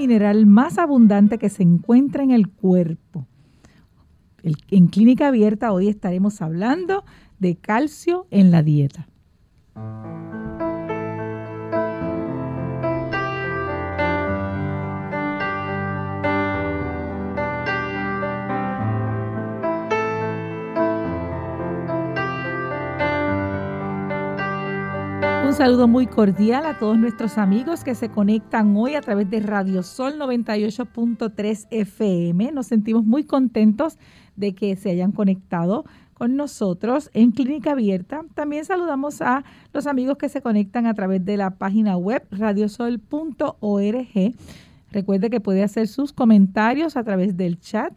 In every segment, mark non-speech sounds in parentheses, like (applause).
Mineral más abundante que se encuentra en el cuerpo. en clínica abierta hoy estaremos hablando de calcio en la dieta. Un saludo muy cordial a todos nuestros amigos que se conectan hoy a través de Radio Sol 98.3 FM. Nos sentimos muy contentos de que se hayan conectado con nosotros en Clínica Abierta. También saludamos a los amigos que se conectan a través de la página web radiosol.org. Recuerde que puede hacer sus comentarios a través del chat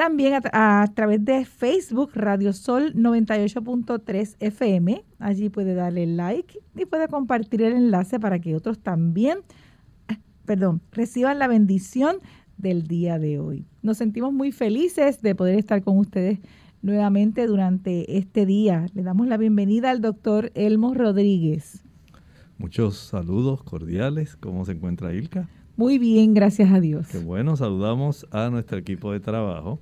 también a, través de Facebook Radio Sol 98.3 FM. Allí puede darle like y puede compartir el enlace para que otros también, ah, perdón, reciban la bendición del día de hoy. Nos sentimos muy felices de poder estar con ustedes nuevamente durante este día. Le damos la bienvenida al doctor Elmo Rodríguez. Muchos saludos cordiales. ¿Cómo se encuentra Ilka? Muy bien, gracias a Dios. Qué bueno, saludamos a nuestro equipo de trabajo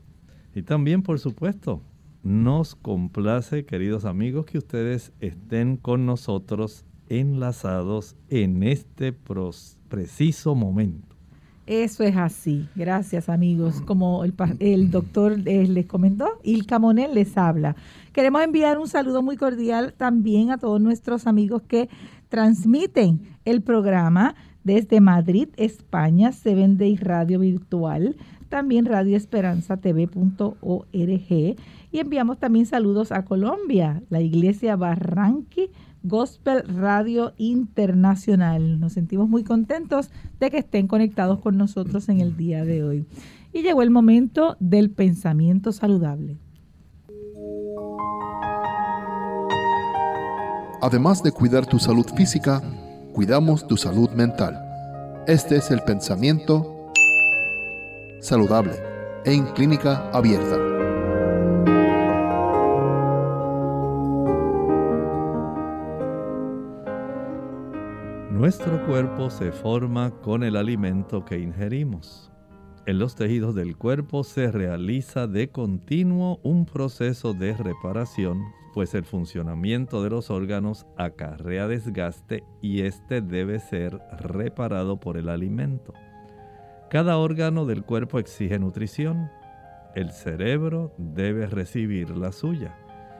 y también, por supuesto, nos complace, queridos amigos, que ustedes estén con nosotros enlazados en este preciso momento. Eso es así. Gracias, amigos. Como el, doctor eh, les comentó, Ilka Monel les habla. Queremos enviar un saludo muy cordial también a todos nuestros amigos que transmiten el programa desde Madrid, España, Seven Day Radio Virtual también radioesperanzatv.org y enviamos también saludos a Colombia, la Iglesia Barranqui Gospel Radio Internacional. Nos sentimos muy contentos de que estén conectados con nosotros en el día de hoy. Y llegó el momento del pensamiento saludable. Además de cuidar tu salud física, cuidamos tu salud mental. Este es el pensamiento saludable en clínica abierta. Nuestro cuerpo se forma con el alimento que ingerimos. En los tejidos del cuerpo se realiza de continuo un proceso de reparación, pues el funcionamiento de los órganos acarrea desgaste y este debe ser reparado por el alimento. Cada órgano del cuerpo exige nutrición. El cerebro debe recibir la suya.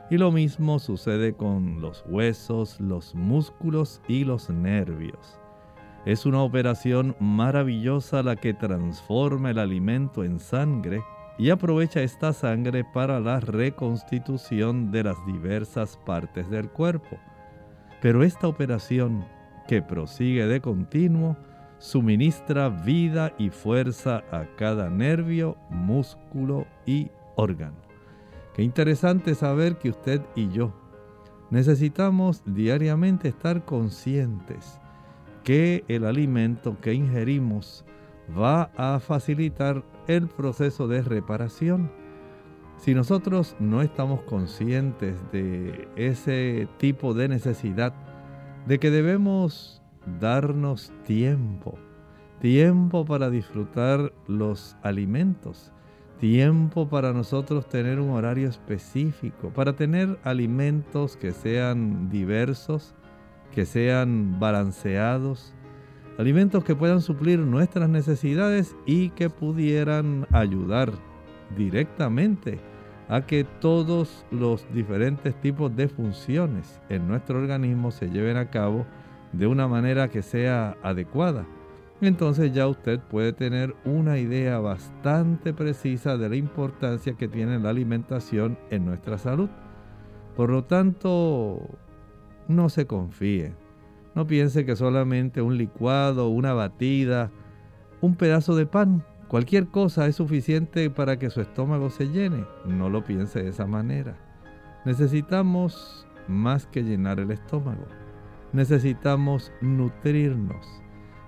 Y lo mismo sucede con los huesos, los músculos y los nervios. Es una operación maravillosa la que transforma el alimento en sangre y aprovecha esta sangre para la reconstitución de las diversas partes del cuerpo. Pero esta operación, que prosigue de continuo, suministra vida y fuerza a cada nervio, músculo y órgano. Qué interesante saber que usted y yo necesitamos diariamente estar conscientes que el alimento que ingerimos va a facilitar el proceso de reparación. Si nosotros no estamos conscientes de ese tipo de necesidad, de que debemos darnos tiempo, tiempo para disfrutar los alimentos, tiempo para nosotros tener un horario específico, para tener alimentos que sean diversos, que sean balanceados alimentos que puedan suplir nuestras necesidades y que pudieran ayudar directamente a que todos los diferentes tipos de funciones en nuestro organismo se lleven a cabo de una manera que sea adecuada. Entonces ya usted puede tener una idea bastante precisa de la importancia que tiene la alimentación en nuestra salud. Por lo tanto, no se confíe. No piense que solamente un licuado, una batida, un pedazo de pan, cualquier cosa es suficiente para que su estómago se llene. No lo piense de esa manera. Necesitamos más que llenar el estómago. Necesitamos nutrirnos.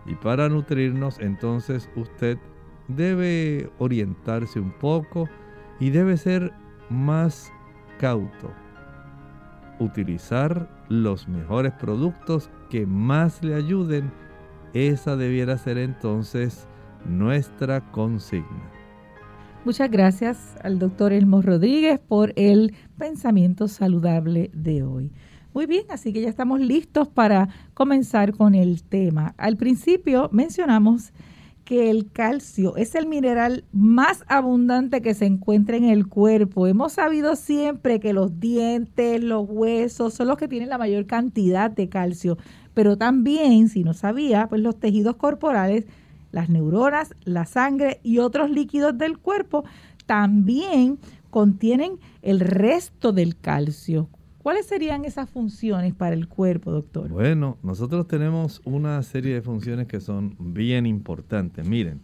Y para nutrirnos entonces usted debe orientarse un poco y debe ser más cauto. Utilizar los mejores productos que más le ayuden, esa debiera ser entonces nuestra consigna. Muchas gracias al doctor Elmo Rodríguez por el pensamiento saludable de hoy. Muy bien, así que ya estamos listos para comenzar con el tema. Al principio mencionamos que el calcio es el mineral más abundante que se encuentra en el cuerpo. Hemos sabido siempre que los dientes, los huesos son los que tienen la mayor cantidad de calcio, pero también, si no sabía, pues los tejidos corporales, las neuronas, la sangre y otros líquidos del cuerpo también contienen el resto del calcio. ¿Cuáles serían esas funciones para el cuerpo, doctor? Bueno, nosotros tenemos una serie de funciones que son bien importantes. Miren,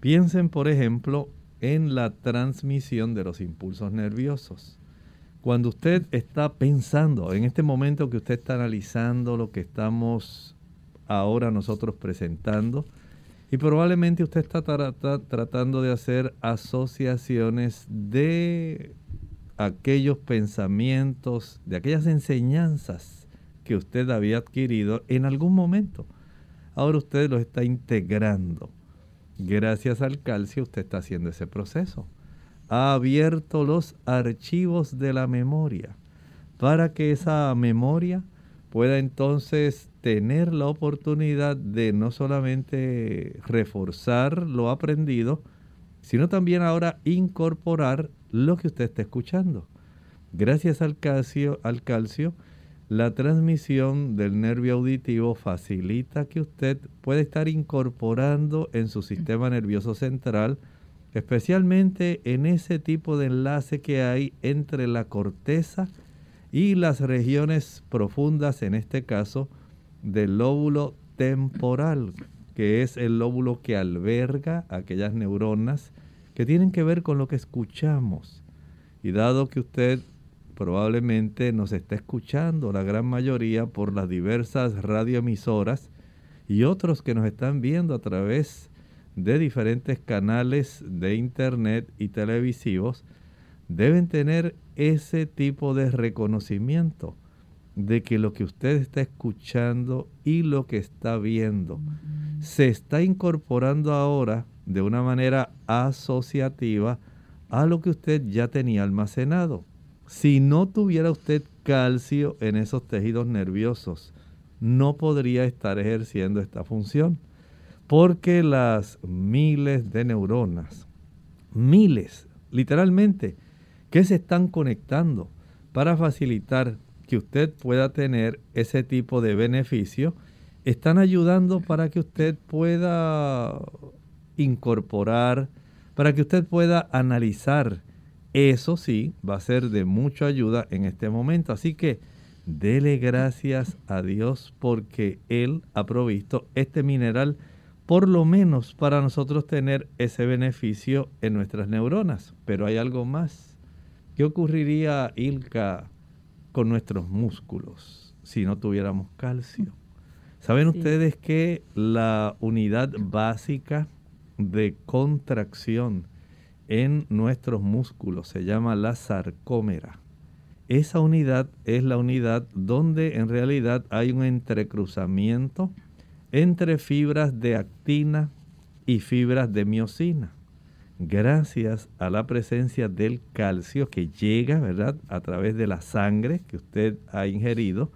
piensen por ejemplo en la transmisión de los impulsos nerviosos. Cuando usted está pensando, en este momento que usted está analizando lo que estamos ahora nosotros presentando, y probablemente usted está tratando de hacer asociaciones de aquellos pensamientos, de aquellas enseñanzas que usted había adquirido en algún momento. Ahora usted los está integrando. Gracias al calcio usted está haciendo ese proceso. Ha abierto los archivos de la memoria para que esa memoria pueda entonces tener la oportunidad de no solamente reforzar lo aprendido, sino también ahora incorporar lo que usted está escuchando. Gracias al calcio, al calcio, la transmisión del nervio auditivo facilita que usted pueda estar incorporando en su sistema nervioso central, especialmente en ese tipo de enlace que hay entre la corteza y las regiones profundas, en este caso, del lóbulo temporal, que es el lóbulo que alberga aquellas neuronas que tienen que ver con lo que escuchamos. Y dado que usted probablemente nos está escuchando, la gran mayoría, por las diversas radioemisoras y otros que nos están viendo a través de diferentes canales de internet y televisivos, deben tener ese tipo de reconocimiento de que lo que usted está escuchando y lo que está viendo se está incorporando ahora de una manera asociativa a lo que usted ya tenía almacenado. Si no tuviera usted calcio en esos tejidos nerviosos, no podría estar ejerciendo esta función. Porque las miles de neuronas, miles, literalmente, que se están conectando para facilitar que usted pueda tener ese tipo de beneficio, están ayudando para que usted pueda incorporar, para que usted pueda analizar. Eso sí, va a ser de mucha ayuda en este momento. Así que dele gracias a Dios porque Él ha provisto este mineral, por lo menos para nosotros tener ese beneficio en nuestras neuronas. Pero hay algo más. ¿Qué ocurriría, Ilka, con nuestros músculos si no tuviéramos calcio? ¿Saben ustedes que la unidad básica de contracción en nuestros músculos se llama la sarcómera. Esa unidad es la unidad donde en realidad hay un entrecruzamiento entre fibras de actina y fibras de miocina. Gracias a la presencia del calcio que llega, ¿verdad?, a través de la sangre que usted ha ingerido,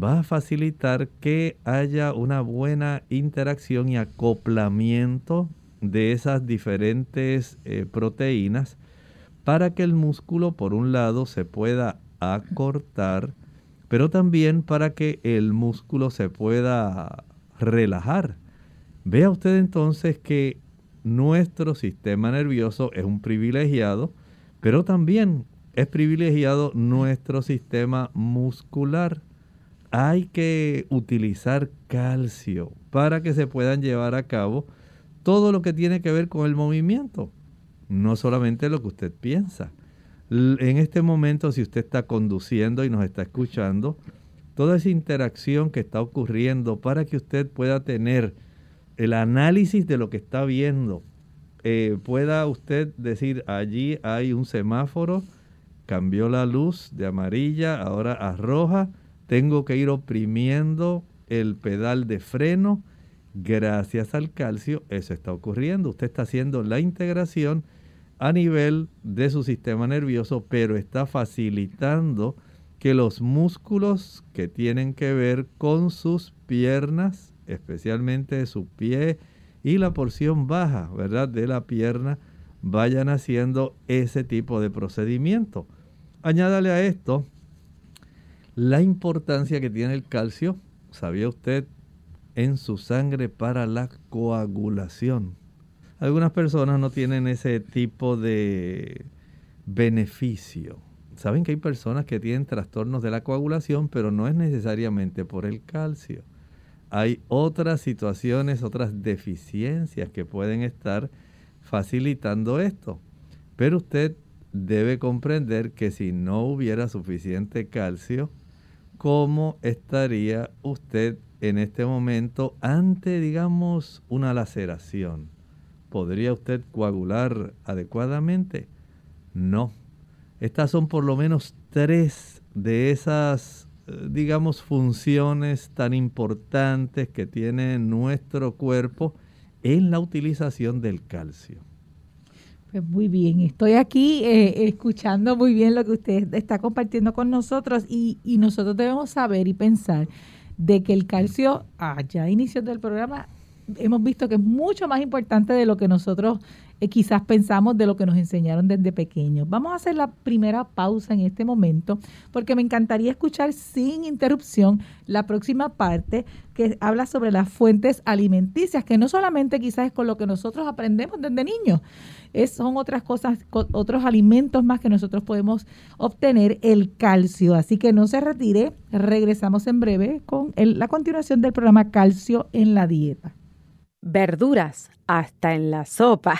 va a facilitar que haya una buena interacción y acoplamiento de esas diferentes eh, proteínas para que el músculo por un lado se pueda acortar, pero también para que el músculo se pueda relajar. Vea usted entonces que nuestro sistema nervioso es un privilegiado, pero también es privilegiado nuestro sistema muscular. Hay que utilizar calcio para que se puedan llevar a cabo todo lo que tiene que ver con el movimiento, no solamente lo que usted piensa. En este momento, si usted está conduciendo y nos está escuchando, toda esa interacción que está ocurriendo para que usted pueda tener el análisis de lo que está viendo, eh, pueda usted decir, allí hay un semáforo, cambió la luz de amarilla, ahora a roja, tengo que ir oprimiendo el pedal de freno. Gracias al calcio, eso está ocurriendo. Usted está haciendo la integración a nivel de su sistema nervioso, pero está facilitando que los músculos que tienen que ver con sus piernas, especialmente su pie y la porción baja, ¿verdad?, de la pierna, vayan haciendo ese tipo de procedimiento. Añádale a esto la importancia que tiene el calcio, ¿sabía usted? En su sangre para la coagulación. Algunas personas no tienen ese tipo de beneficio. Saben que hay personas que tienen trastornos de la coagulación, pero no es necesariamente por el calcio. Hay otras situaciones, otras deficiencias que pueden estar facilitando esto. Pero usted debe comprender que si no hubiera suficiente calcio, ¿cómo estaría usted en este momento ante, digamos, una laceración? ¿Podría usted coagular adecuadamente? No. Estas son por lo menos tres de esas, eh, digamos, funciones tan importantes que tiene nuestro cuerpo en la utilización del calcio. Pues muy bien, estoy aquí eh, escuchando muy bien lo que usted está compartiendo con nosotros y, nosotros debemos saber y pensar de que el calcio, allá a inicios del programa, hemos visto que es mucho más importante de lo que nosotros eh, quizás pensamos de lo que nos enseñaron desde pequeños. Vamos a hacer la primera pausa en este momento porque me encantaría escuchar sin interrupción la próxima parte que habla sobre las fuentes alimenticias, que no solamente quizás es con lo que nosotros aprendemos desde niños, es, son otras cosas, otros alimentos más que nosotros podemos obtener el calcio. Así que no se retire, regresamos en breve con la continuación del programa Calcio en la Dieta. Verduras, hasta en la sopa.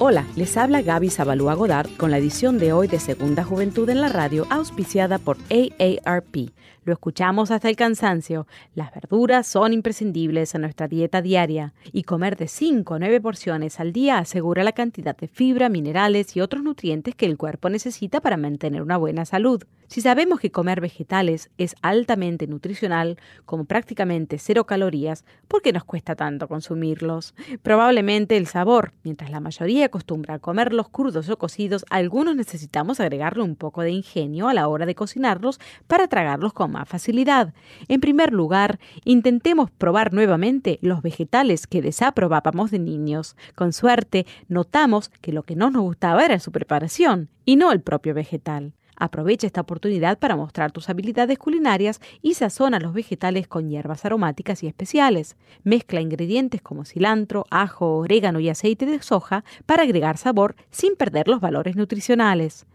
Hola, les habla Gaby Zabalúa Godard con la edición de hoy de Segunda Juventud en la Radio, auspiciada por AARP lo escuchamos hasta el cansancio. Las verduras son imprescindibles en nuestra dieta diaria y comer de 5 a 9 porciones al día asegura la cantidad de fibra, minerales y otros nutrientes que el cuerpo necesita para mantener una buena salud. Si sabemos que comer vegetales es altamente nutricional, como prácticamente cero calorías, ¿por qué nos cuesta tanto consumirlos? Probablemente el sabor. Mientras la mayoría acostumbra a comerlos crudos o cocidos, algunos necesitamos agregarle un poco de ingenio a la hora de cocinarlos para tragarlos con facilidad. En primer lugar, intentemos probar nuevamente los vegetales que desaprobábamos de niños. Con suerte, notamos que lo que no nos gustaba era su preparación y no el propio vegetal. Aprovecha esta oportunidad para mostrar tus habilidades culinarias y sazona los vegetales con hierbas aromáticas y especiales. Mezcla ingredientes como cilantro, ajo, orégano y aceite de soja para agregar sabor sin perder los valores nutricionales.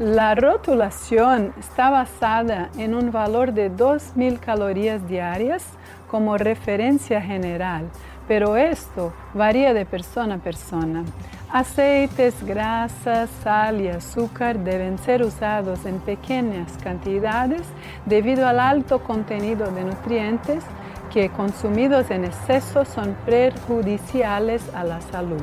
La rotulación está basada en un valor de 2.000 calorías diarias como referencia general, pero esto varía de persona a persona. Aceites, grasas, sal y azúcar deben ser usados en pequeñas cantidades debido al alto contenido de nutrientes que consumidos en exceso son perjudiciales a la salud.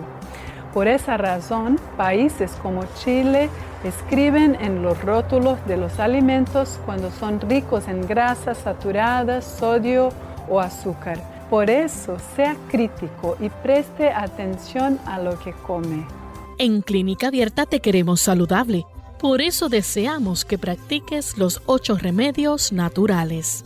Por esa razón, países como Chile escriben en los rótulos de los alimentos cuando son ricos en grasas saturadas, sodio o azúcar. Por eso, sea crítico y preste atención a lo que come. En Clínica Abierta te queremos saludable. Por eso deseamos que practiques los ocho remedios naturales.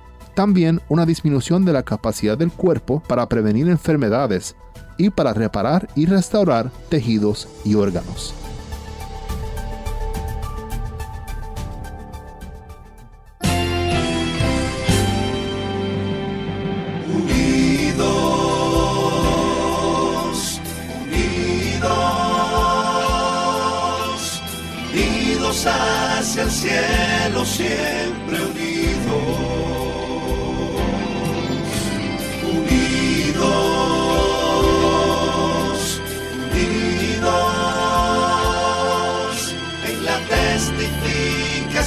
También una disminución de la capacidad del cuerpo para prevenir enfermedades y para reparar y restaurar tejidos y órganos. Hacia el cielo, siempre. Unidos,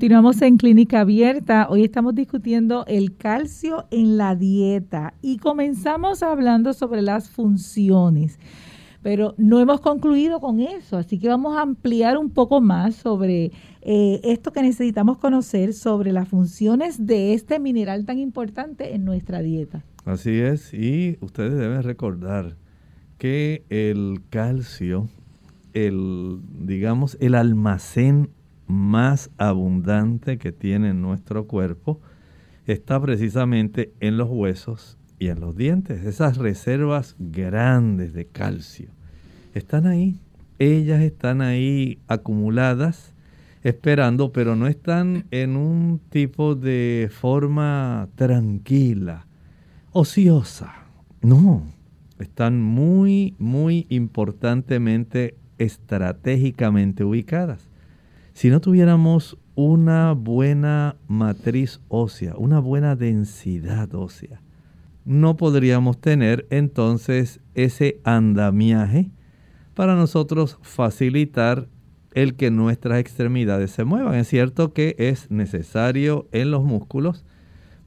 Continuamos en Clínica Abierta. Hoy estamos discutiendo el calcio en la dieta y comenzamos hablando sobre las funciones. Pero no hemos concluido con eso, así que vamos a ampliar un poco más sobre eh, esto que necesitamos conocer sobre las funciones de este mineral tan importante en nuestra dieta. Así es, y ustedes deben recordar que el calcio, el digamos el almacén más abundante que tiene nuestro cuerpo está precisamente en los huesos y en los dientes. Esas reservas grandes de calcio están ahí. Ellas están ahí acumuladas, esperando, pero no están en un tipo de forma tranquila, ociosa. No, están muy, muy importantemente, estratégicamente ubicadas. Si no tuviéramos una buena matriz ósea, una buena densidad ósea, no podríamos tener entonces ese andamiaje para nosotros facilitar el que nuestras extremidades se muevan. Es cierto que es necesario en los músculos,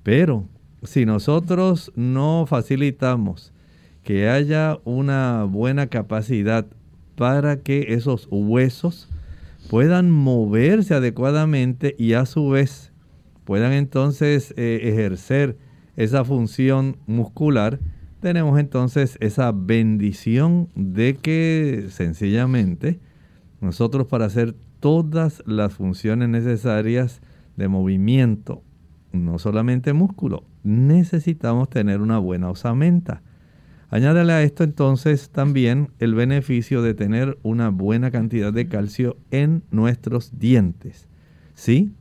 pero si nosotros no facilitamos que haya una buena capacidad para que esos huesos puedan moverse adecuadamente y a su vez puedan entonces eh, ejercer esa función muscular, tenemos entonces esa bendición de que sencillamente nosotros para hacer todas las funciones necesarias de movimiento, no solamente músculo, necesitamos tener una buena osamenta. Añádale a esto entonces también el beneficio de tener una buena cantidad de calcio en nuestros dientes. ¿Sí?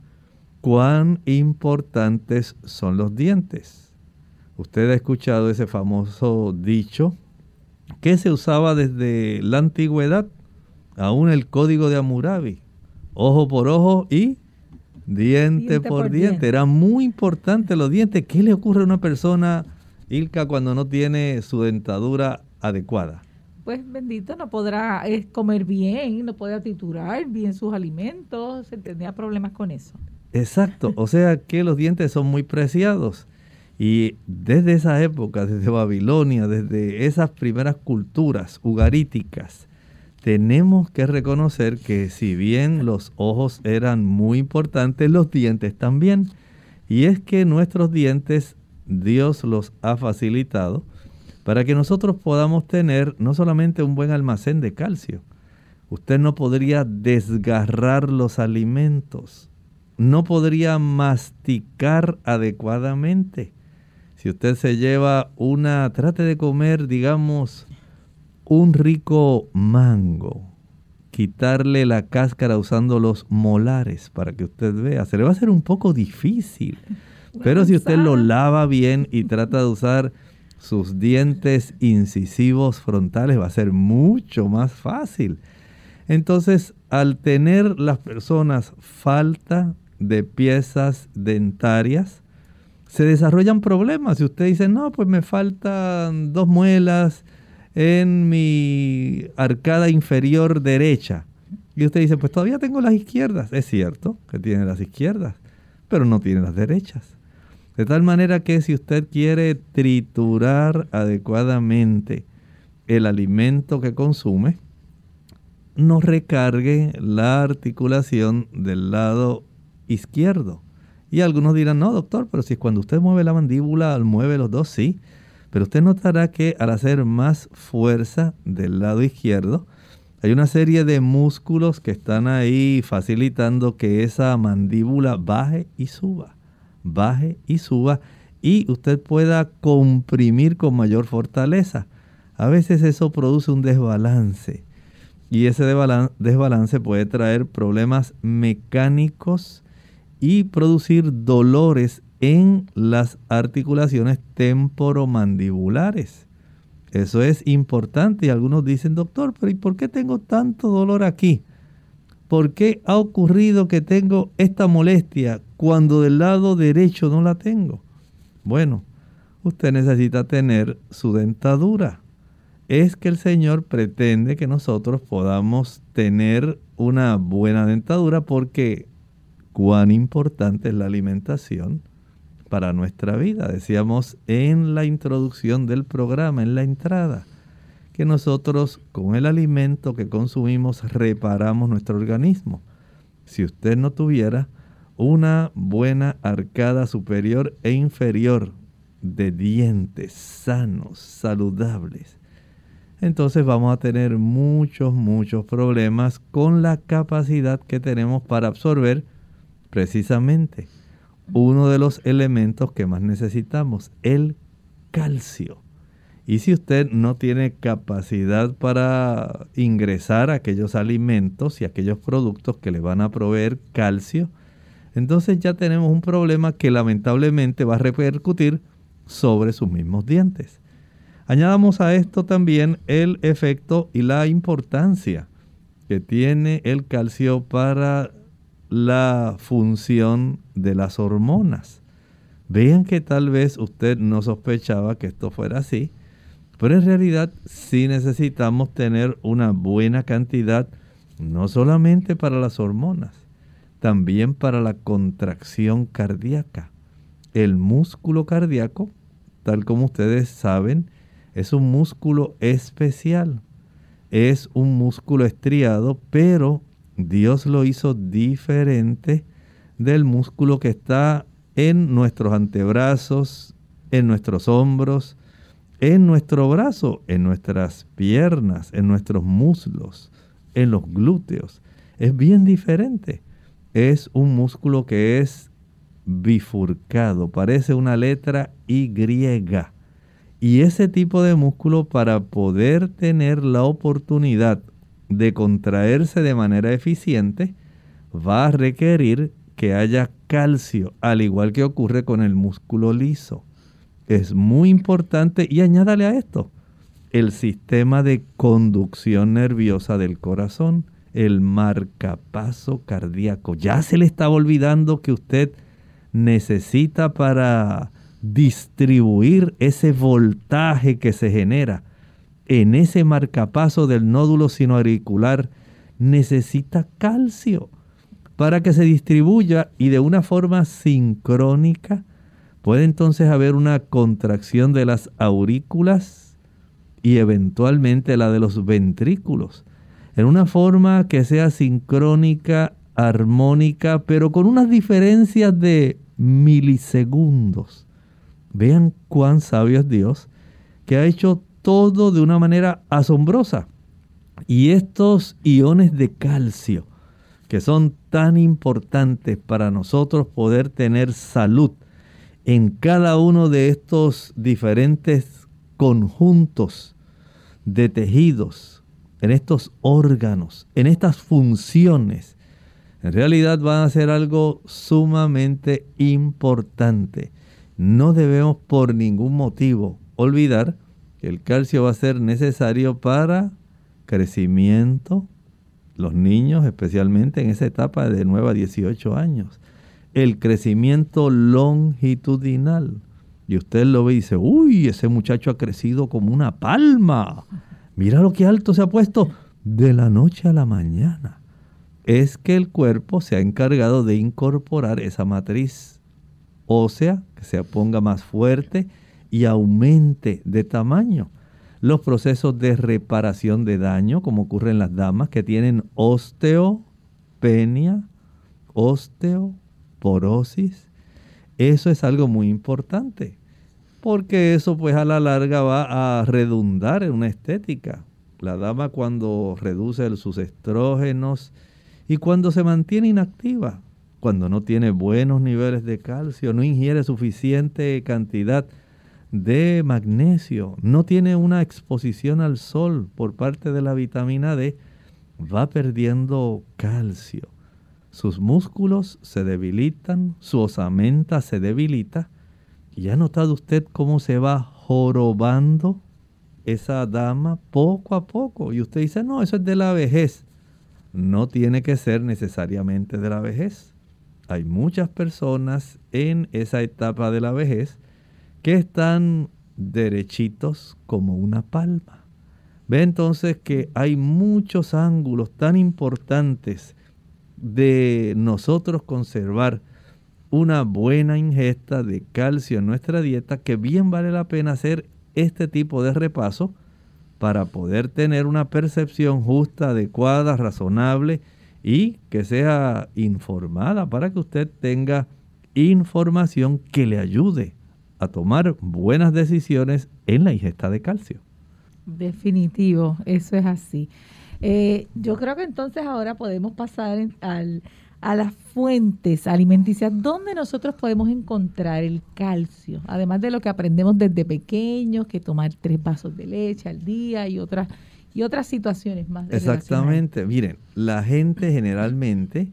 ¿Cuán importantes son los dientes? Usted ha escuchado ese famoso dicho que se usaba desde la antigüedad, aún el código de Hammurabi, ojo por ojo y diente, Diente por, por diente. diente. Era muy importante los dientes. ¿Qué le ocurre a una persona, Ilka, cuando no tiene su dentadura adecuada? Pues bendito, no podrá eh, comer bien, no podrá triturar bien sus alimentos, se tendría problemas con eso. Exacto, o sea que los dientes son muy preciados Y desde esa época, desde Babilonia, desde esas primeras culturas ugaríticas, tenemos que reconocer que si bien los ojos eran muy importantes, los dientes también. Y es que nuestros dientes Dios los ha facilitado para que nosotros podamos tener no solamente un buen almacén de calcio, usted no podría desgarrar los alimentos, no podría masticar adecuadamente. Si usted se lleva una, trate de comer, digamos, un rico mango, quitarle la cáscara usando los molares para que usted vea. Se le va a hacer un poco difícil. Pero si usted lo lava bien y trata de usar sus dientes incisivos frontales, va a ser mucho más fácil. Entonces, al tener las personas falta de piezas dentarias, se desarrollan problemas. Si usted dice, no, pues me faltan dos muelas, en mi arcada inferior derecha. Y usted dice, pues todavía tengo las izquierdas. Es cierto que tiene las izquierdas, pero no tiene las derechas. De tal manera que si usted quiere triturar adecuadamente el alimento que consume, no recargue la articulación del lado izquierdo. Y algunos dirán, no, doctor, pero si cuando usted mueve la mandíbula, mueve los dos, sí. Pero usted notará que al hacer más fuerza del lado izquierdo, hay una serie de músculos que están ahí facilitando que esa mandíbula baje y suba, baje y suba, y usted pueda comprimir con mayor fortaleza. A veces eso produce un desbalance, y ese desbalance puede traer problemas mecánicos y producir dolores en las articulaciones temporomandibulares. Eso es importante y algunos dicen, doctor, pero ¿y por qué tengo tanto dolor aquí? ¿Por qué ha ocurrido que tengo esta molestia cuando del lado derecho no la tengo? Bueno, usted necesita tener su dentadura. Es que el Señor pretende que nosotros podamos tener una buena dentadura porque cuán importante es la alimentación para nuestra vida. Decíamos en la introducción del programa, en la entrada, que nosotros con el alimento que consumimos reparamos nuestro organismo. Si usted no tuviera una buena arcada superior e inferior de dientes sanos, saludables, entonces vamos a tener muchos, muchos problemas con la capacidad que tenemos para absorber precisamente uno de los elementos que más necesitamos, el calcio. Y si usted no tiene capacidad para ingresar aquellos alimentos y aquellos productos que le van a proveer calcio, entonces ya tenemos un problema que lamentablemente va a repercutir sobre sus mismos dientes. Añadamos a esto también el efecto y la importancia que tiene el calcio para la función de las hormonas. Vean que tal vez usted no sospechaba que esto fuera así, pero en realidad sí necesitamos tener una buena cantidad, no solamente para las hormonas, también para la contracción cardíaca. El músculo cardíaco, tal como ustedes saben, es un músculo especial. Es un músculo estriado, pero Dios lo hizo diferente del músculo que está en nuestros antebrazos, en nuestros hombros, en nuestro brazo, en nuestras piernas, en nuestros muslos, en los glúteos. Es bien diferente. Es un músculo que es bifurcado, parece una letra Y. Y ese tipo de músculo para poder tener la oportunidad de contraerse de manera eficiente, va a requerir que haya calcio, al igual que ocurre con el músculo liso. Es muy importante y añádale a esto el sistema de conducción nerviosa del corazón, el marcapaso cardíaco. Ya se le estaba olvidando que usted necesita para distribuir ese voltaje que se genera en ese marcapaso del nódulo sinoauricular necesita calcio para que se distribuya y de una forma sincrónica Puede entonces haber una contracción de las aurículas y eventualmente la de los ventrículos, en una forma que sea sincrónica, armónica, pero con unas diferencias de milisegundos. Vean cuán sabio es Dios, que ha hecho todo de una manera asombrosa. Y estos iones de calcio, que son tan importantes para nosotros poder tener salud en cada uno de estos diferentes conjuntos de tejidos, en estos órganos, en estas funciones, en realidad van a ser algo sumamente importante. No debemos por ningún motivo olvidar que el calcio va a ser necesario para crecimiento, los niños especialmente en esa etapa de 9 a 18 años, el crecimiento longitudinal. Y usted lo ve y dice, uy, ese muchacho ha crecido como una palma. Mira lo que alto se ha puesto de la noche a la mañana. Es que el cuerpo se ha encargado de incorporar esa matriz ósea, que se ponga más fuerte y aumente de tamaño los procesos de reparación de daño, como ocurre en las damas que tienen osteopenia, osteoporosis. Eso es algo muy importante, porque eso pues a la larga va a redundar en una estética. La dama cuando reduce sus estrógenos y cuando se mantiene inactiva, cuando no tiene buenos niveles de calcio, no ingiere suficiente cantidad de magnesio, no tiene una exposición al sol por parte de la vitamina D, va perdiendo calcio. Sus músculos se debilitan, su osamenta se debilita. ¿Y ha notado usted cómo se va jorobando esa dama poco a poco? Y usted dice, no, eso es de la vejez. No tiene que ser necesariamente de la vejez. Hay muchas personas en esa etapa de la vejez que están derechitos como una palma. Ve entonces que hay muchos ángulos tan importantes de nosotros conservar una buena ingesta de calcio en nuestra dieta que bien vale la pena hacer este tipo de repaso para poder tener una percepción justa, adecuada, razonable y que sea informada para que usted tenga información que le ayude a tomar buenas decisiones en la ingesta de calcio. Definitivo, eso es así. Eh, yo creo que entonces ahora podemos pasar a las fuentes alimenticias. ¿Dónde nosotros podemos encontrar el calcio? Además de lo que aprendemos desde pequeños, que tomar tres vasos de leche al día y otras, y otras situaciones más. Exactamente. Miren, la gente (clears throat) generalmente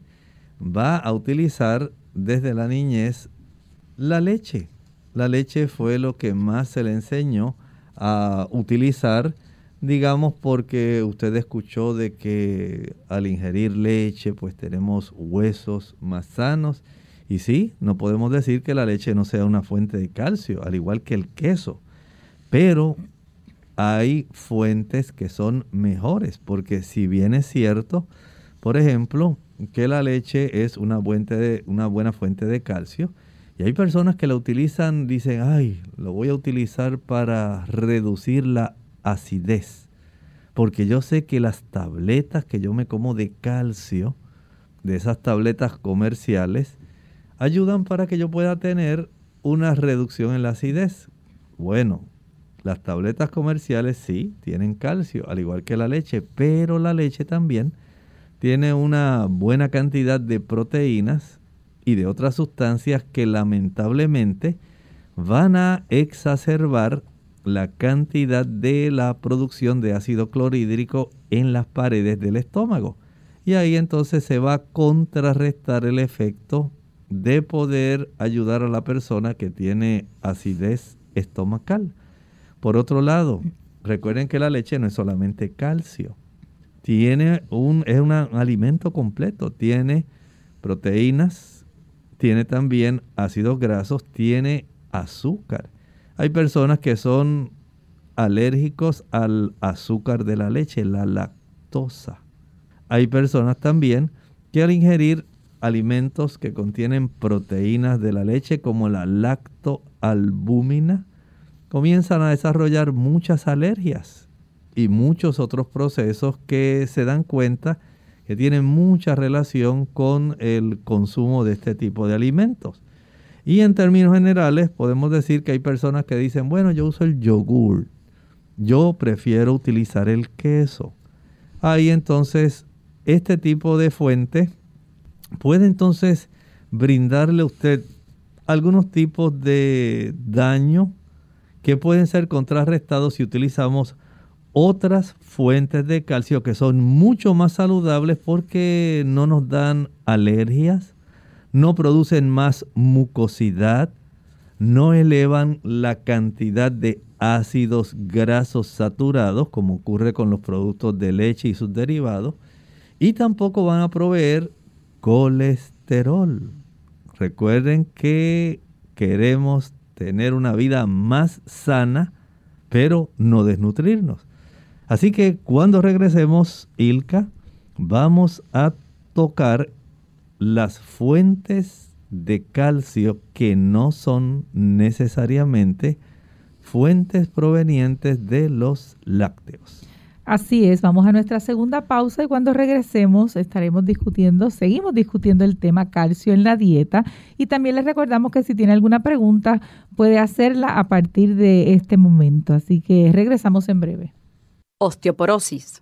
va a utilizar desde la niñez la leche la leche fue lo que más se le enseñó a utilizar, digamos porque usted escuchó de que al ingerir leche pues tenemos huesos más sanos. Y sí, no podemos decir que la leche no sea una fuente de calcio, al igual que el queso. Pero hay fuentes que son mejores, porque si bien es cierto, por ejemplo, que la leche es una, fuente una buena fuente de calcio, y hay personas que la utilizan, dicen, ay, lo voy a utilizar para reducir la acidez. Porque yo sé que las tabletas que yo me como de calcio, de esas tabletas comerciales, ayudan para que yo pueda tener una reducción en la acidez. Bueno, las tabletas comerciales sí tienen calcio, al igual que la leche, pero la leche también tiene una buena cantidad de proteínas y de otras sustancias que lamentablemente van a exacerbar la cantidad de la producción de ácido clorhídrico en las paredes del estómago. Y ahí entonces se va a contrarrestar el efecto de poder ayudar a la persona que tiene acidez estomacal. Por otro lado, recuerden que la leche no es solamente calcio. Tiene un, es un alimento completo. Tiene proteínas, tiene también ácidos grasos, tiene azúcar. Hay personas que son alérgicos al azúcar de la leche, la lactosa. Hay personas también que al ingerir alimentos que contienen proteínas de la leche como la lactoalbúmina, comienzan a desarrollar muchas alergias y muchos otros procesos que se dan cuenta que tienen mucha relación con el consumo de este tipo de alimentos. Y en términos generales podemos decir que hay personas que dicen, bueno, yo uso el yogur, yo prefiero utilizar el queso. Ahí entonces este tipo de fuente puede entonces brindarle a usted algunos tipos de daño que pueden ser contrarrestados si utilizamos otras fuentes de calcio que son mucho más saludables porque no nos dan alergias, no producen más mucosidad, no elevan la cantidad de ácidos grasos saturados como ocurre con los productos de leche y sus derivados y tampoco van a proveer colesterol. Recuerden que queremos tener una vida más sana, pero no desnutrirnos. Así que cuando regresemos, Ilka, vamos a tocar las fuentes de calcio que no son necesariamente fuentes provenientes de los lácteos. Así es, vamos a nuestra segunda pausa y cuando regresemos estaremos discutiendo, seguimos discutiendo el tema calcio en la dieta y también les recordamos que si tiene alguna pregunta puede hacerla a partir de este momento. Así que regresamos en breve. Osteoporosis.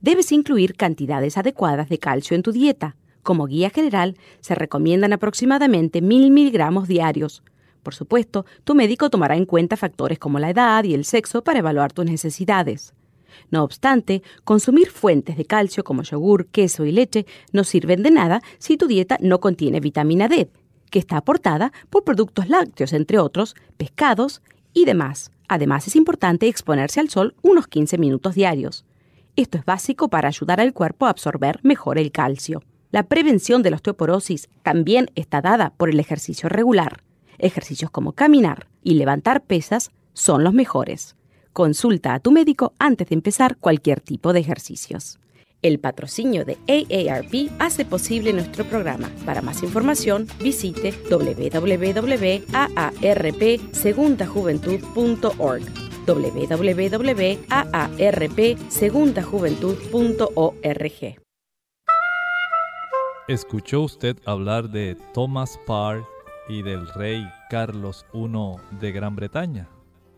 Debes incluir cantidades adecuadas de calcio en tu dieta. Como guía general, se recomiendan aproximadamente 1000 miligramos diarios, por supuesto, tu médico tomará en cuenta factores como la edad y el sexo para evaluar tus necesidades. No obstante, consumir fuentes de calcio como yogur, queso y leche no sirven de nada si tu dieta no contiene vitamina D, que está aportada por productos lácteos, entre otros, pescados y demás. Además, es importante exponerse al sol unos 15 minutos diarios. Esto es básico para ayudar al cuerpo a absorber mejor el calcio. La prevención de la osteoporosis también está dada por el ejercicio regular. Ejercicios como caminar y levantar pesas son los mejores. Consulta a tu médico antes de empezar cualquier tipo de ejercicios. El patrocinio de AARP hace posible nuestro programa. Para más información, visite www.aarpsegundajuventud.org www.aarpsegundajuventud.org ¿Escuchó usted hablar de Thomas Parr y del rey Carlos I de Gran Bretaña.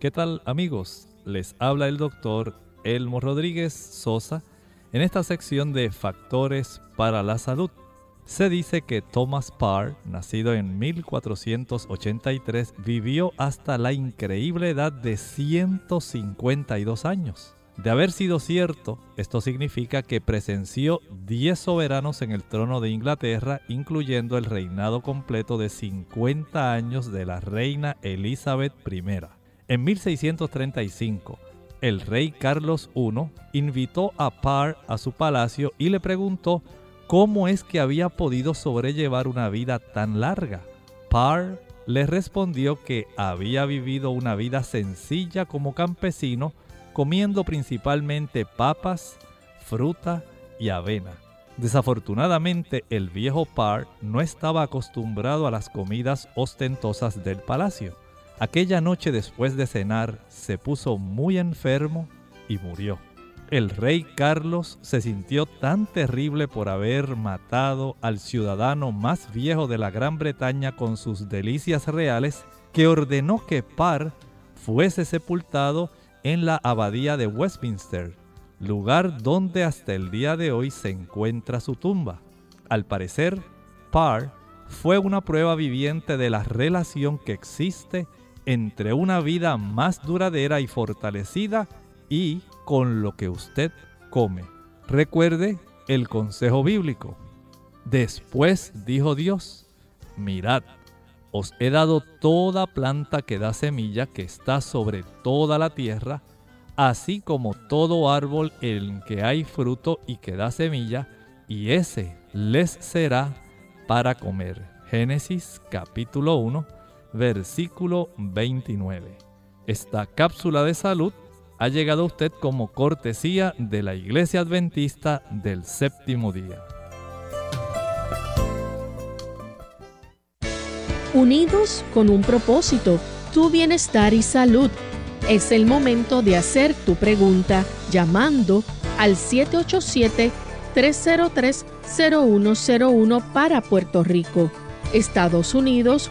¿Qué tal amigos? Les habla el doctor Elmo Rodríguez Sosa en esta sección de Factores para la Salud. Se dice que Thomas Parr, nacido en 1483, vivió hasta la increíble edad de 152 años. De haber sido cierto, esto significa que presenció 10 soberanos en el trono de Inglaterra, incluyendo el reinado completo de 50 años de la reina Elizabeth I. En 1635, el rey Carlos I invitó a Parr a su palacio y le preguntó cómo es que había podido sobrellevar una vida tan larga. Parr le respondió que había vivido una vida sencilla como campesino, comiendo principalmente papas, fruta y avena. Desafortunadamente, el viejo Parr no estaba acostumbrado a las comidas ostentosas del palacio. Aquella noche después de cenar se puso muy enfermo y murió. El rey Carlos se sintió tan terrible por haber matado al ciudadano más viejo de la Gran Bretaña con sus delicias reales que ordenó que Parr fuese sepultado en la abadía de Westminster, lugar donde hasta el día de hoy se encuentra su tumba. Al parecer, Parr fue una prueba viviente de la relación que existe entre una vida más duradera y fortalecida y con lo que usted come. Recuerde el consejo bíblico. Después dijo Dios, mirad, os he dado toda planta que da semilla que está sobre toda la tierra, así como todo árbol en que hay fruto y que da semilla, y ese les será para comer. Génesis capítulo 1, versículo 29. Esta cápsula de salud ha llegado usted como cortesía de la Iglesia Adventista del Séptimo Día. Unidos con un propósito, tu bienestar y salud. Es el momento de hacer tu pregunta llamando al 787-303-0101 para Puerto Rico, Estados Unidos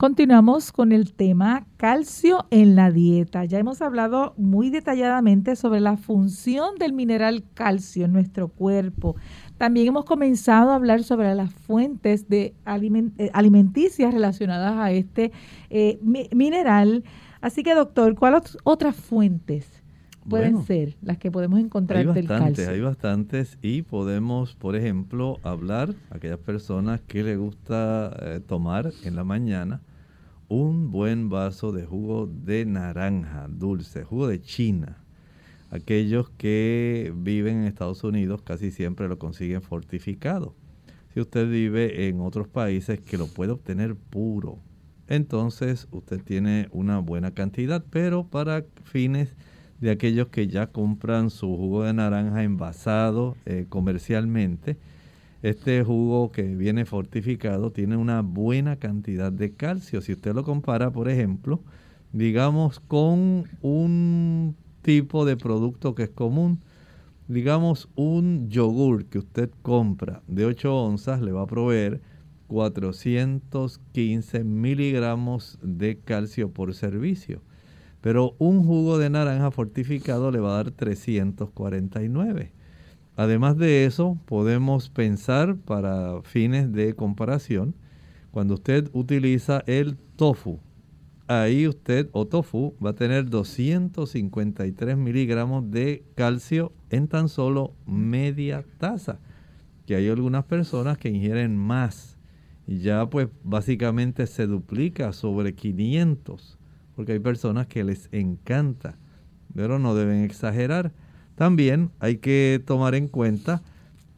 Continuamos con el tema calcio en la dieta. Ya hemos hablado muy detalladamente sobre la función del mineral calcio en nuestro cuerpo. También hemos comenzado a hablar sobre las fuentes de eh, alimenticias relacionadas a este eh, mineral. Así que, doctor, ¿cuáles otras fuentes pueden ser las que podemos encontrar hay del calcio? Hay bastantes y podemos, por ejemplo, hablar a aquellas personas que les gusta eh, tomar en la mañana un buen vaso de jugo de naranja dulce, jugo de China. Aquellos que viven en Estados Unidos casi siempre lo consiguen fortificado. Si usted vive en otros países que lo puede obtener puro, entonces usted tiene una buena cantidad, pero para fines de aquellos que ya compran su jugo de naranja envasado eh, comercialmente, este jugo que viene fortificado tiene una buena cantidad de calcio. Si usted lo compara, por ejemplo, digamos con un tipo de producto que es común, digamos un yogur que usted compra de 8 onzas le va a proveer 415 miligramos de calcio por servicio. Pero un jugo de naranja fortificado le va a dar 349. Además de eso, podemos pensar para fines de comparación, cuando usted utiliza el tofu, ahí usted o tofu va a tener 253 miligramos de calcio en tan solo media taza, que hay algunas personas que ingieren más y ya pues básicamente se duplica sobre 500, porque hay personas que les encanta, pero no deben exagerar. También hay que tomar en cuenta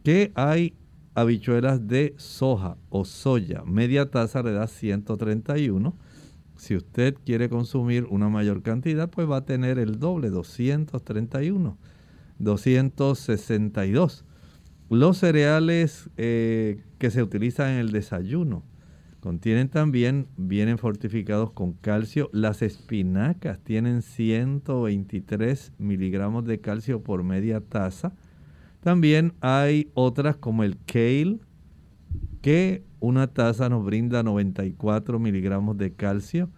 que hay habichuelas de soja o soya. Media taza le da 131. Si usted quiere consumir una mayor cantidad, pues va a tener el doble, 231, 262. Los cereales eh, que se utilizan en el desayuno Contienen también, vienen fortificados con calcio. Las espinacas tienen 123 miligramos de calcio por media taza. También hay otras como el kale, que una taza nos brinda 94 miligramos de calcio.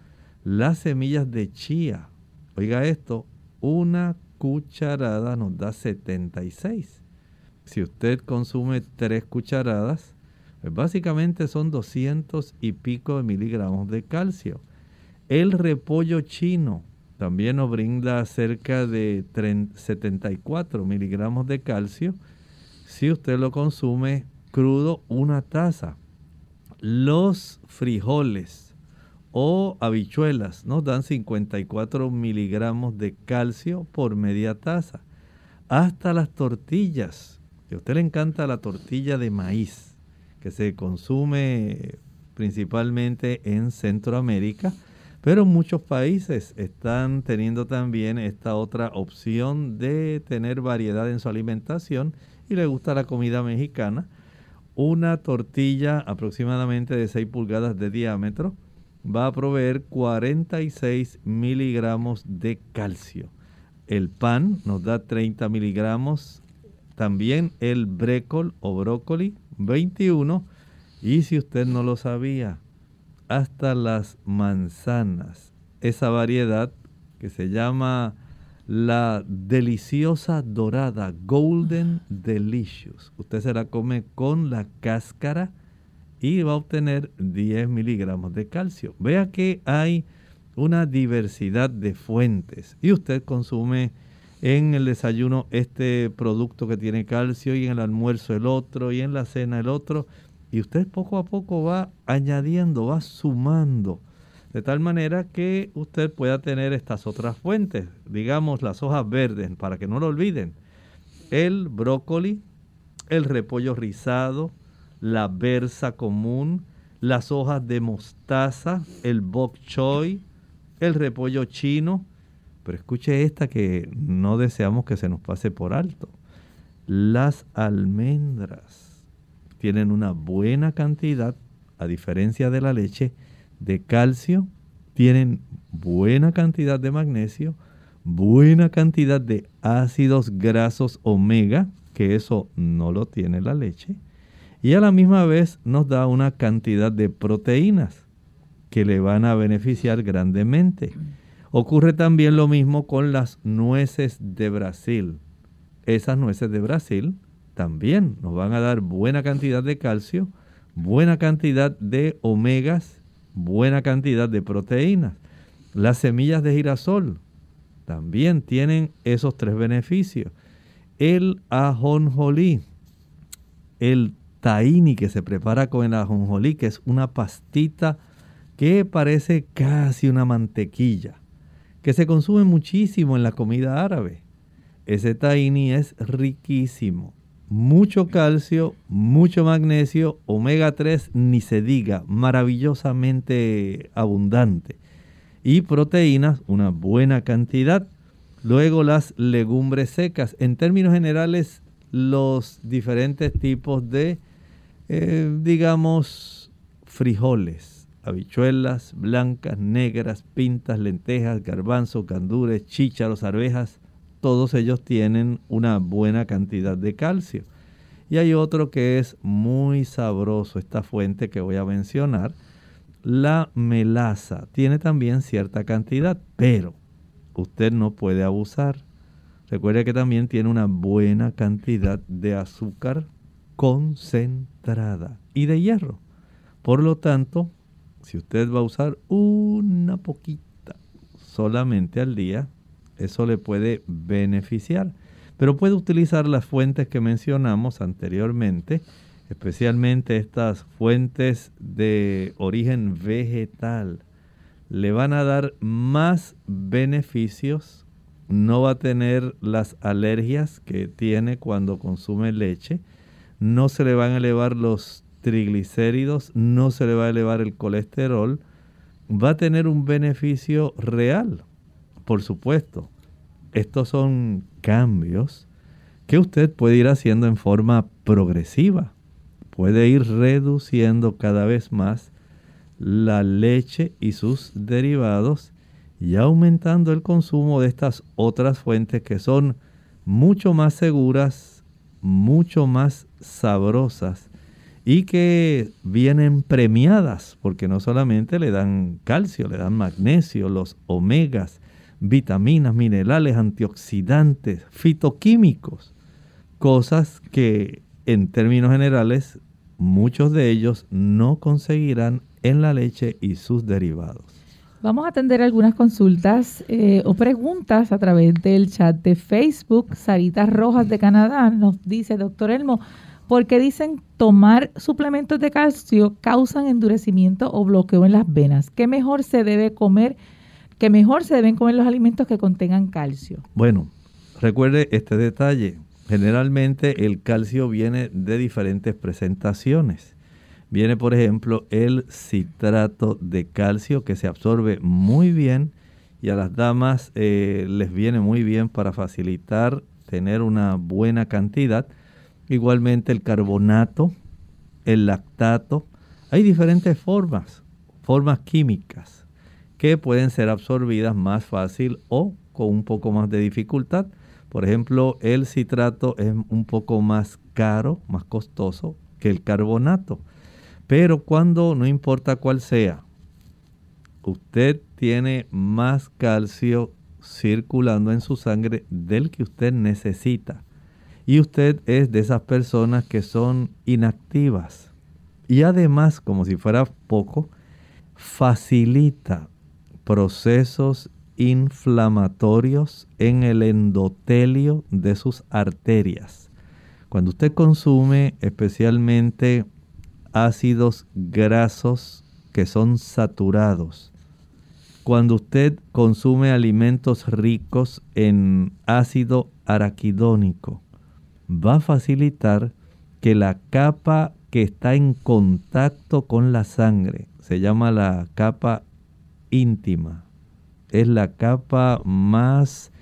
Las semillas de chía, oiga esto, una cucharada nos da 76. Si usted consume tres cucharadas, pues básicamente son 200 y pico de miligramos de calcio. El repollo chino también nos brinda cerca de 74 miligramos de calcio si usted lo consume crudo una taza. Los frijoles o habichuelas nos dan 54 miligramos de calcio por media taza. Hasta las tortillas, que a usted le encanta la tortilla de maíz que se consume principalmente en Centroamérica, pero muchos países están teniendo también esta otra opción de tener variedad en su alimentación y le gusta la comida mexicana. Una tortilla aproximadamente de 6 pulgadas de diámetro va a proveer 46 miligramos de calcio. El pan nos da 30 miligramos. También el brécol o brócoli 21 Y si usted no lo sabía, hasta las manzanas, esa variedad que se llama la deliciosa dorada, Golden Delicious. Usted se la come con la cáscara y va a obtener 10 miligramos de calcio. Vea que hay una diversidad de fuentes y usted consume en el desayuno este producto que tiene calcio y en el almuerzo el otro y en la cena el otro y usted poco a poco va añadiendo, va sumando de tal manera que usted pueda tener estas otras fuentes, digamos las hojas verdes, para que no lo olviden. El brócoli, el repollo rizado, la berza común, las hojas de mostaza, el bok choy, el repollo chino. Pero escuche esta que no deseamos que se nos pase por alto. Las almendras tienen una buena cantidad, a diferencia de la leche, de calcio, tienen buena cantidad de magnesio, buena cantidad de ácidos grasos omega, que eso no lo tiene la leche, y a la misma vez nos da una cantidad de proteínas que le van a beneficiar grandemente. Ocurre también lo mismo con las nueces de Brasil. Esas nueces de Brasil también nos van a dar buena cantidad de calcio, buena cantidad de omegas, buena cantidad de proteínas. Las semillas de girasol también tienen esos tres beneficios. El ajonjolí, el tahini que se prepara con el ajonjolí, que es una pastita que parece casi una mantequilla, que se consume muchísimo en la comida árabe. Ese tahini es riquísimo mucho calcio, mucho magnesio, omega 3 ni se diga, maravillosamente abundante. Y proteínas, una buena cantidad. Luego las legumbres secas. En términos generales, los diferentes tipos de, eh, digamos, frijoles, habichuelas blancas, negras, pintas, lentejas, garbanzos, candures, chícharos, arvejas, todos ellos tienen una buena cantidad de calcio. Y hay otro que es muy sabroso, esta fuente que voy a mencionar. La melaza tiene también cierta cantidad, pero usted no puede abusar. Recuerde que también tiene una buena cantidad de azúcar concentrada y de hierro. Por lo tanto, si usted va a usar una poquita solamente al día, eso le puede beneficiar. Pero puede utilizar las fuentes que mencionamos anteriormente, especialmente estas fuentes de origen vegetal. Le van a dar más beneficios, no va a tener las alergias que tiene cuando consume leche, no se le van a elevar los triglicéridos, no se le va a elevar el colesterol, va a tener un beneficio real por supuesto, estos son cambios que usted puede ir haciendo en forma progresiva. Puede ir reduciendo cada vez más la leche y sus derivados y aumentando el consumo de estas otras fuentes que son mucho más seguras, mucho más sabrosas y que vienen premiadas porque no solamente le dan calcio, le dan magnesio, los omegas, vitaminas, minerales, antioxidantes, fitoquímicos, cosas que en términos generales muchos de ellos no conseguirán en la leche y sus derivados. Vamos a atender algunas consultas eh, o preguntas a través del chat de Facebook. Sarita Rojas de Canadá nos dice, doctor Elmo, ¿por qué dicen tomar suplementos de calcio causan endurecimiento o bloqueo en las venas? ¿Qué mejor se debe comer que mejor se deben comer los alimentos que contengan calcio. Bueno, recuerde este detalle. Generalmente el calcio viene de diferentes presentaciones. Viene, por ejemplo, el citrato de calcio que se absorbe muy bien y a las damas eh, les viene muy bien para facilitar tener una buena cantidad. Igualmente el carbonato, el lactato. Hay diferentes formas, formas químicas que pueden ser absorbidas más fácil o con un poco más de dificultad. Por ejemplo, el citrato es un poco más caro, más costoso que el carbonato. Pero cuando, no importa cuál sea, usted tiene más calcio circulando en su sangre del que usted necesita. Y usted es de esas personas que son inactivas. Y además, como si fuera poco, facilita procesos inflamatorios en el endotelio de sus arterias. Cuando usted consume especialmente ácidos grasos que son saturados, cuando usted consume alimentos ricos en ácido araquidónico, va a facilitar que la capa que está en contacto con la sangre, se llama la capa íntima, es la capa más,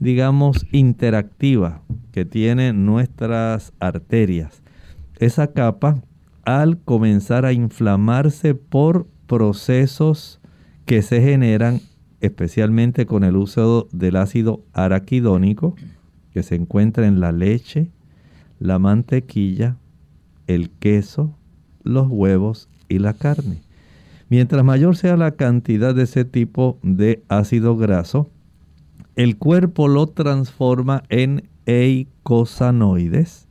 digamos, interactiva que tienen nuestras arterias. Esa capa, al comenzar a inflamarse por procesos que se generan especialmente con el uso del ácido araquidónico, que se encuentra en la leche, la mantequilla, el queso, los huevos y la carne. Mientras mayor sea la cantidad de ese tipo de ácido graso, el cuerpo lo transforma en eicosanoides.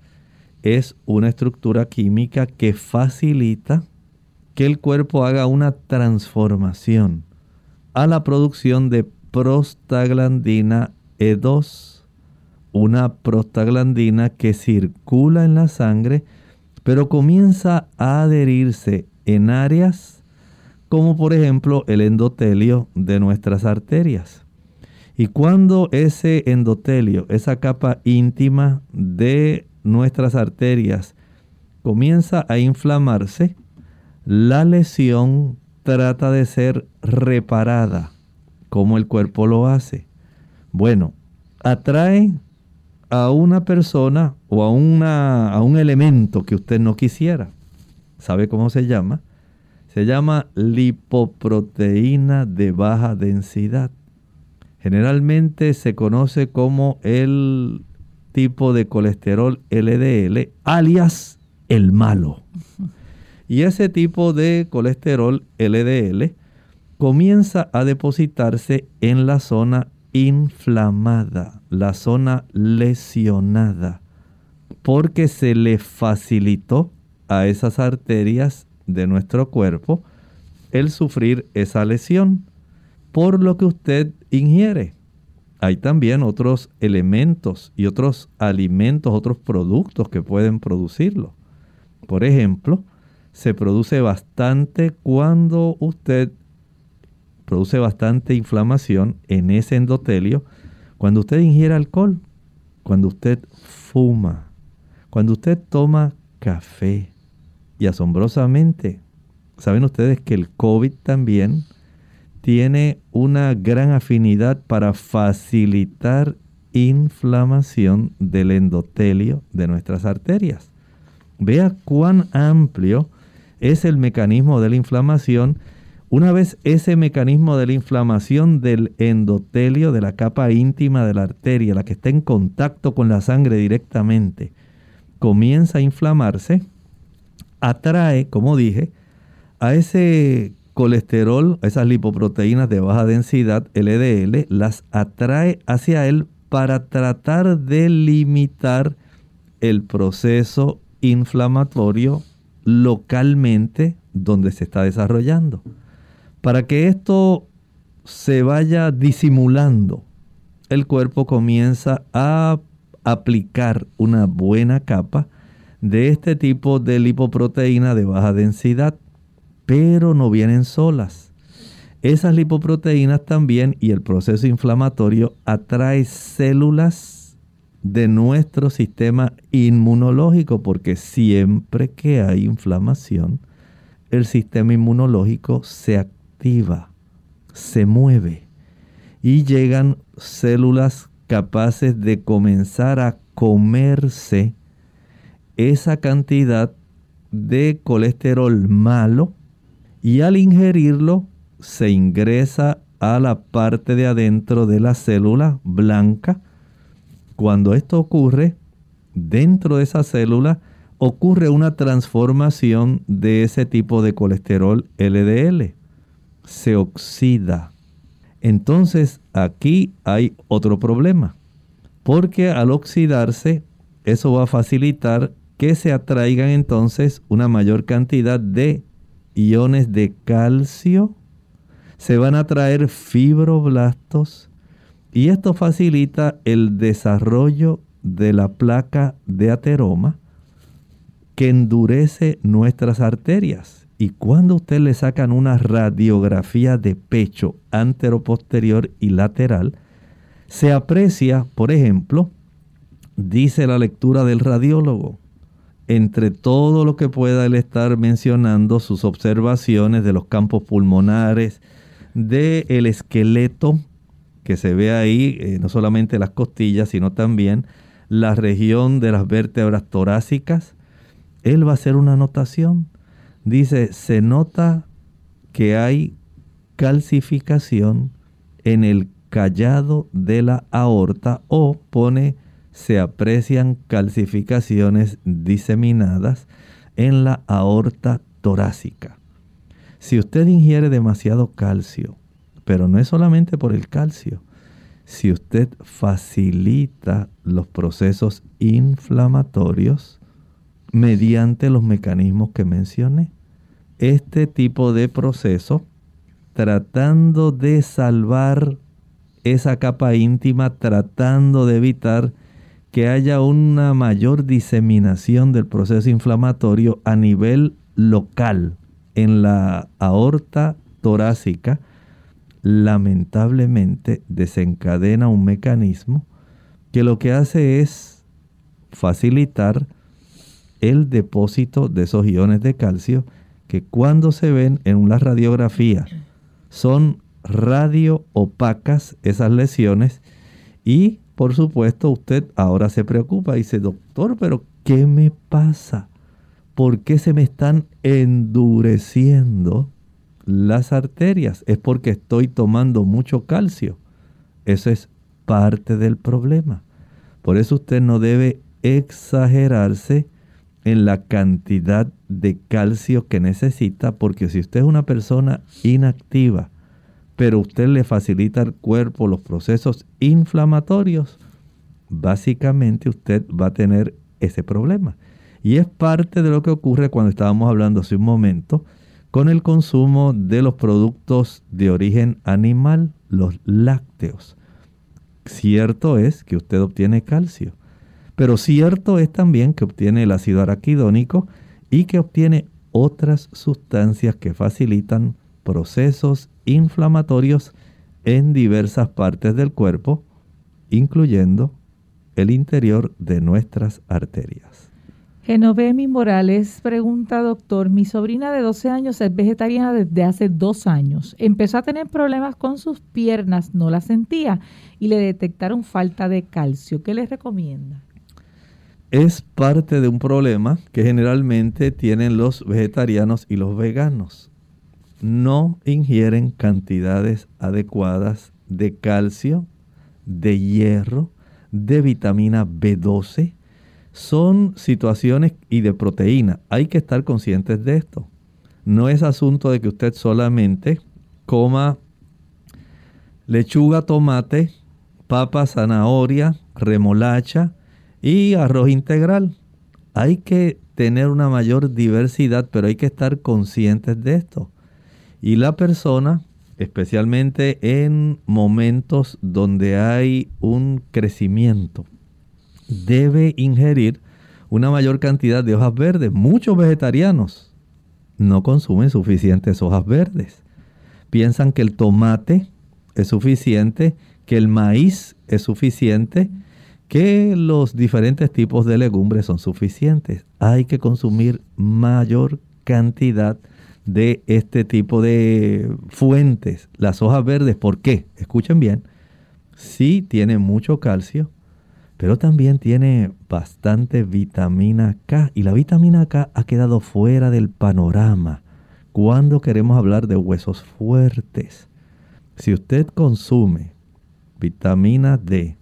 Es una estructura química que facilita que el cuerpo haga una transformación a la producción de prostaglandina E2, una prostaglandina que circula en la sangre, pero comienza a adherirse en áreas como por ejemplo el endotelio de nuestras arterias. Y cuando ese endotelio, esa capa íntima de nuestras arterias, comienza a inflamarse, la lesión trata de ser reparada. como el cuerpo lo hace? Bueno, atrae a una persona o a, una, a un elemento que usted no quisiera. ¿Sabe cómo se llama? se llama lipoproteína de baja densidad. Generalmente se conoce como el tipo de colesterol LDL, alias el malo. Y ese tipo de colesterol LDL comienza a depositarse en la zona inflamada, la zona lesionada, porque se le facilitó a esas arterias de nuestro cuerpo el sufrir esa lesión por lo que usted ingiere. Hay también otros elementos y otros alimentos, otros productos que pueden producirlo. Por ejemplo, se produce bastante cuando usted produce bastante inflamación en ese endotelio cuando usted ingiere alcohol, cuando usted fuma, cuando usted toma café, y asombrosamente, ¿saben ustedes que el COVID también tiene una gran afinidad para facilitar inflamación del endotelio de nuestras arterias? Vea cuán amplio es el mecanismo de la inflamación. Una vez ese mecanismo de la inflamación del endotelio, de la capa íntima de la arteria, la que está en contacto con la sangre directamente, comienza a inflamarse, atrae, como dije, a ese colesterol, a esas lipoproteínas de baja densidad, LDL, las atrae hacia él para tratar de limitar el proceso inflamatorio localmente donde se está desarrollando. Para que esto se vaya disimulando, el cuerpo comienza a aplicar una buena capa de este tipo de lipoproteína de baja densidad, pero no vienen solas. Esas lipoproteínas también y el proceso inflamatorio atrae células de nuestro sistema inmunológico porque siempre que hay inflamación, el sistema inmunológico se activa, se mueve y llegan células capaces de comenzar a comerse esa cantidad de colesterol malo y al ingerirlo se ingresa a la parte de adentro de la célula blanca. Cuando esto ocurre, dentro de esa célula ocurre una transformación de ese tipo de colesterol LDL. Se oxida. Entonces aquí hay otro problema, porque al oxidarse, eso va a facilitar que se atraigan entonces una mayor cantidad de iones de calcio, se van a traer fibroblastos y esto facilita el desarrollo de la placa de ateroma que endurece nuestras arterias. Y cuando usted le sacan una radiografía de pecho anteroposterior y lateral, se aprecia, por ejemplo, dice la lectura del radiólogo, entre todo lo que pueda él estar mencionando, sus observaciones de los campos pulmonares, del el esqueleto que se ve ahí, eh, no solamente las costillas, sino también la región de las vértebras torácicas, él va a hacer una anotación. Dice, se nota que hay calcificación en el callado de la aorta o pone se aprecian calcificaciones diseminadas en la aorta torácica. Si usted ingiere demasiado calcio, pero no es solamente por el calcio, si usted facilita los procesos inflamatorios mediante los mecanismos que mencioné, este tipo de proceso, tratando de salvar esa capa íntima, tratando de evitar que haya una mayor diseminación del proceso inflamatorio a nivel local en la aorta torácica, lamentablemente desencadena un mecanismo que lo que hace es facilitar el depósito de esos iones de calcio que cuando se ven en una radiografía son radio opacas esas lesiones y por supuesto, usted ahora se preocupa y dice, doctor, pero ¿qué me pasa? ¿Por qué se me están endureciendo las arterias? Es porque estoy tomando mucho calcio. Eso es parte del problema. Por eso usted no debe exagerarse en la cantidad de calcio que necesita, porque si usted es una persona inactiva, pero usted le facilita al cuerpo los procesos inflamatorios, básicamente usted va a tener ese problema. Y es parte de lo que ocurre cuando estábamos hablando hace un momento con el consumo de los productos de origen animal, los lácteos. Cierto es que usted obtiene calcio, pero cierto es también que obtiene el ácido araquidónico y que obtiene otras sustancias que facilitan procesos inflamatorios en diversas partes del cuerpo, incluyendo el interior de nuestras arterias. Genovemi Morales pregunta, doctor, mi sobrina de 12 años es vegetariana desde hace dos años. Empezó a tener problemas con sus piernas, no las sentía y le detectaron falta de calcio. ¿Qué le recomienda? Es parte de un problema que generalmente tienen los vegetarianos y los veganos no ingieren cantidades adecuadas de calcio, de hierro, de vitamina B12. Son situaciones y de proteína. Hay que estar conscientes de esto. No es asunto de que usted solamente coma lechuga, tomate, papa, zanahoria, remolacha y arroz integral. Hay que tener una mayor diversidad, pero hay que estar conscientes de esto. Y la persona, especialmente en momentos donde hay un crecimiento, debe ingerir una mayor cantidad de hojas verdes. Muchos vegetarianos no consumen suficientes hojas verdes. Piensan que el tomate es suficiente, que el maíz es suficiente, que los diferentes tipos de legumbres son suficientes. Hay que consumir mayor cantidad de este tipo de fuentes. Las hojas verdes, ¿por qué? Escuchen bien, sí tiene mucho calcio, pero también tiene bastante vitamina K. Y la vitamina K ha quedado fuera del panorama cuando queremos hablar de huesos fuertes. Si usted consume vitamina D,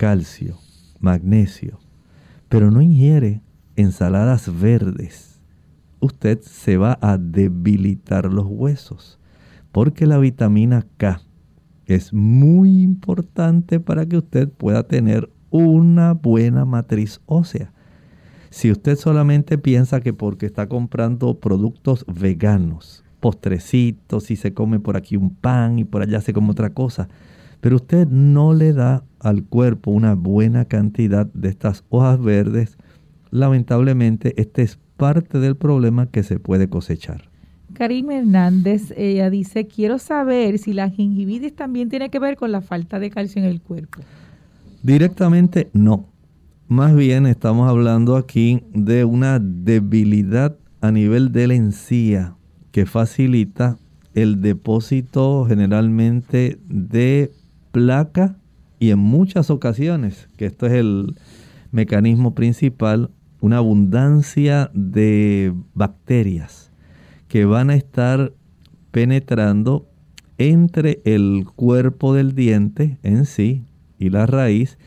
calcio, magnesio, pero no ingiere ensaladas verdes, usted se va a debilitar los huesos, porque la vitamina K es muy importante para que usted pueda tener una buena matriz ósea. Si usted solamente piensa que porque está comprando productos veganos, postrecitos y se come por aquí un pan y por allá se come otra cosa, pero usted no le da al cuerpo una buena cantidad de estas hojas verdes, lamentablemente este es parte del problema que se puede cosechar. Karim Hernández, ella dice, quiero saber si la gingivitis también tiene que ver con la falta de calcio en el cuerpo. Directamente no. Más bien estamos hablando aquí de una debilidad a nivel de la encía que facilita el depósito generalmente de placa y en muchas ocasiones, que esto es el mecanismo principal, una abundancia de bacterias que van a estar penetrando entre el cuerpo del diente en sí y la raíz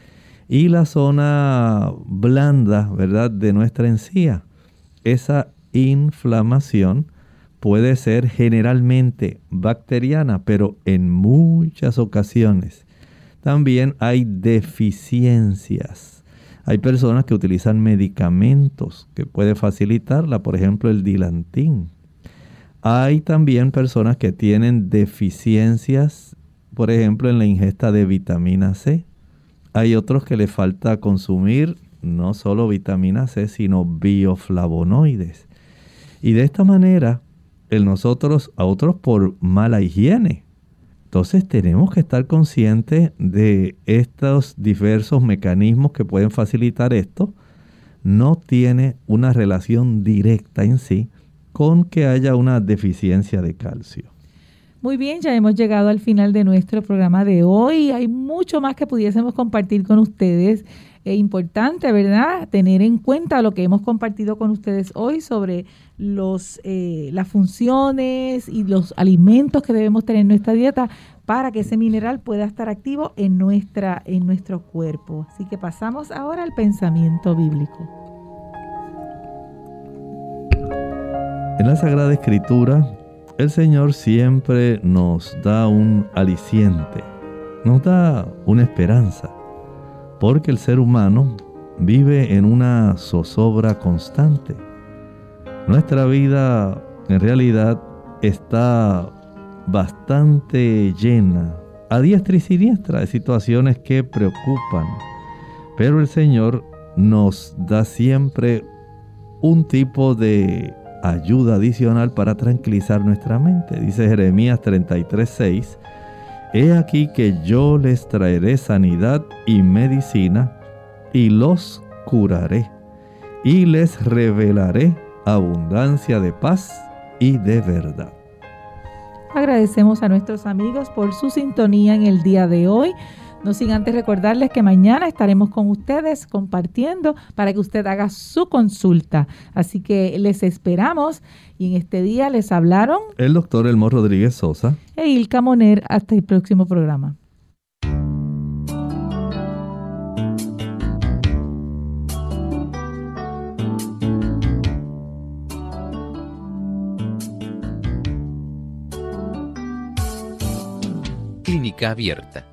y la zona blanda, ¿verdad?, de nuestra encía. Esa inflamación puede ser generalmente bacteriana, pero en muchas ocasiones también hay deficiencias. Hay personas que utilizan medicamentos que puede facilitarla, por ejemplo el dilantín. Hay también personas que tienen deficiencias, por ejemplo, en la ingesta de vitamina C. Hay otros que le falta consumir no solo vitamina C, sino bioflavonoides. Y de esta manera, el nosotros a otros por mala higiene. Entonces tenemos que estar conscientes de estos diversos mecanismos que pueden facilitar esto. No tiene una relación directa en sí con que haya una deficiencia de calcio. Muy bien, ya hemos llegado al final de nuestro programa de hoy. Hay mucho más que pudiésemos compartir con ustedes. Es importante, ¿verdad?, tener en cuenta lo que hemos compartido con ustedes hoy sobre los, eh, las funciones y los alimentos que debemos tener en nuestra dieta para que ese mineral pueda estar activo en, nuestra, en nuestro cuerpo. Así que pasamos ahora al pensamiento bíblico. En la Sagrada Escritura, el Señor siempre nos da un aliciente, nos da una esperanza, porque el ser humano vive en una zozobra constante nuestra vida en realidad está bastante llena, a diestra y siniestra, de situaciones que preocupan. Pero el Señor nos da siempre un tipo de ayuda adicional para tranquilizar nuestra mente. Dice Jeremías 33:6, He aquí que yo les traeré sanidad y medicina y los curaré y les revelaré abundancia de paz y de verdad. Agradecemos a nuestros amigos por su sintonía en el día de hoy. No sin antes recordarles que mañana estaremos con ustedes compartiendo para que usted haga su consulta. Así que les esperamos y en este día les hablaron el doctor Elmo Rodríguez Sosa e Ilka Moner. Hasta el próximo programa. Clínica Abierta.